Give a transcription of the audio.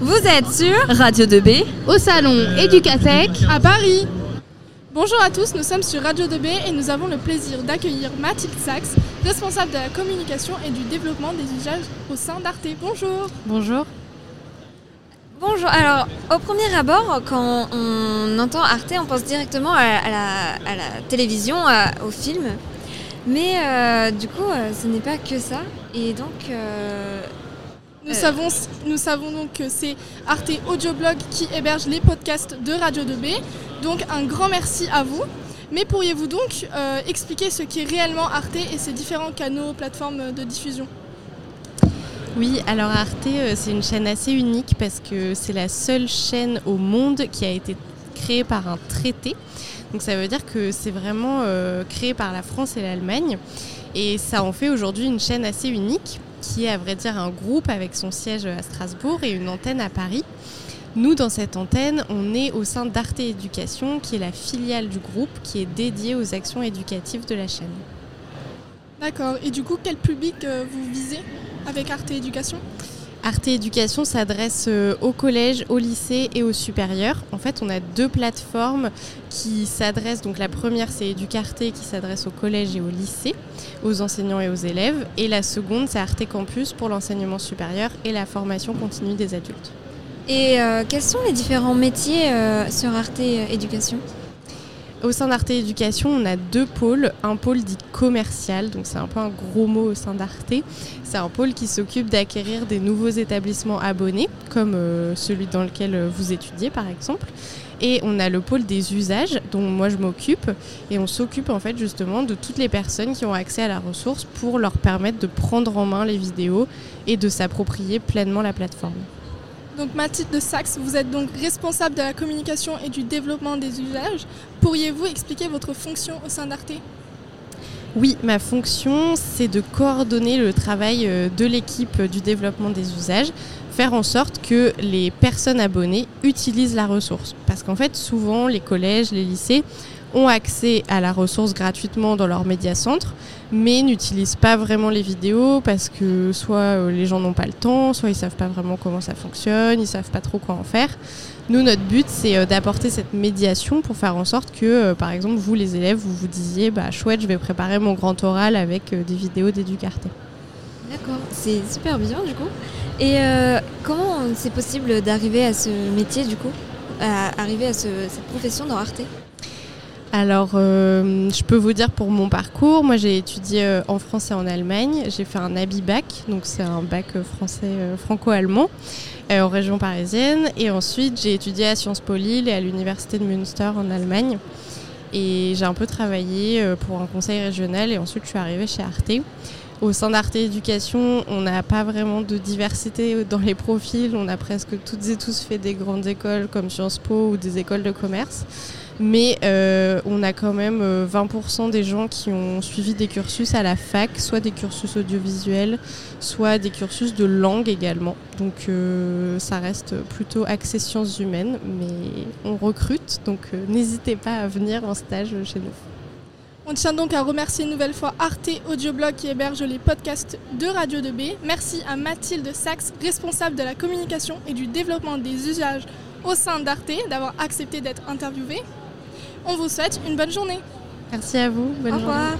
Vous êtes sur Radio 2B au salon Educatec à Paris. Bonjour à tous, nous sommes sur Radio 2B et nous avons le plaisir d'accueillir Mathilde Sachs, responsable de la communication et du développement des usages au sein d'Arte. Bonjour. Bonjour. Bonjour, alors au premier abord, quand on entend Arte, on pense directement à, la, télévision, au film. Mais euh, du coup, euh, ce n'est pas que ça. Et donc, euh, nous, savons, nous savons donc que c'est Arte Audioblog qui héberge les podcasts de Radio 2B. Donc un grand merci à vous. Mais pourriez-vous donc euh, expliquer ce qu'est réellement Arte et ses différents canaux, plateformes de diffusion? Oui, alors Arte, euh, c'est une chaîne assez unique parce que c'est la seule chaîne au monde qui a été créée par un traité. Donc ça veut dire que c'est vraiment euh, créé par la France et l'Allemagne. Et ça en fait aujourd'hui une chaîne assez unique qui est à vrai dire un groupe avec son siège à Strasbourg et une antenne à Paris. Nous, dans cette antenne, on est au sein d'Arte Éducation, qui est la filiale du groupe qui est dédiée aux actions éducatives de la chaîne. D'accord. Et du coup, quel public euh, vous visez avec Arte Éducation? Arte Éducation s'adresse euh, au collège, au lycée et au supérieur. En fait, on a deux plateformes qui s'adressent. Donc la première, c'est Educarte qui s'adresse au collège et au lycée, aux enseignants et aux élèves. Et la seconde, c'est Arte Campus pour l'enseignement supérieur et la formation continue des adultes. Et euh, quels sont les différents métiers euh, sur Arte Éducation? Au sein d'Arte Éducation, on a deux pôles. Un pôle dit commercial, donc c'est un peu un gros mot au sein d'Arte. C'est un pôle qui s'occupe d'acquérir des nouveaux établissements abonnés, comme euh, celui dans lequel euh, vous étudiez par exemple. Et on a le pôle des usages, dont moi je m'occupe. Et on s'occupe en fait justement de toutes les personnes qui ont accès à la ressource pour leur permettre de prendre en main les vidéos et de s'approprier pleinement la plateforme. Donc Mathilde de Saxe, vous êtes donc responsable de la communication et du développement des usages. Pourriez-vous expliquer votre fonction au sein d'Arte? Oui, ma fonction, c'est de coordonner le travail euh, de l'équipe du développement des usages, faire en sorte que les personnes abonnées utilisent la ressource. Parce qu'en fait, souvent, les collèges, les lycées ont accès à la ressource gratuitement dans leur médiacentre, mais n'utilisent pas vraiment les vidéos parce que soit euh, les gens n'ont pas le temps, soit ils savent pas vraiment comment ça fonctionne, ils savent pas trop quoi en faire. Nous, notre but, c'est euh, d'apporter cette médiation pour faire en sorte que, euh, par exemple, vous, les élèves, vous vous disiez, bah chouette, je vais préparer mon grand oral avec des vidéos d'Educarte. D'accord, c'est super bien du coup. Et comment c'est possible d'arriver à ce métier du coup, à arriver à cette profession dans Arte? Alors, euh, je peux vous dire pour mon parcours, moi j'ai étudié euh, en France et en Allemagne. J'ai fait un bac, donc c'est un bac euh, français franco-allemand en région parisienne. Et ensuite, j'ai étudié à Sciences Po Lille et à l'université de Münster en Allemagne. Et j'ai un peu travaillé pour un conseil régional et ensuite je suis arrivée chez Arte. Au sein d'Arte Éducation, on n'a pas vraiment de diversité dans les profils. On a presque toutes et tous fait des grandes écoles comme Sciences Po ou des écoles de commerce mais euh, on a quand même 20% euh, des gens qui ont suivi des cursus à la fac, soit des cursus audiovisuels, soit des cursus de langue également. Donc euh, ça reste plutôt axé sciences humaines, mais on recrute, donc n'hésitez pas à venir en stage chez nous. On tient donc à remercier une nouvelle fois Arte Audioblog qui héberge les podcasts de Radio 2B. Merci à Mathilde Sachs, responsable de la communication et du développement des usages au sein d'Arte, d'avoir accepté d'être interviewée. On vous souhaite une bonne journée. Merci à vous. Bonne Au revoir.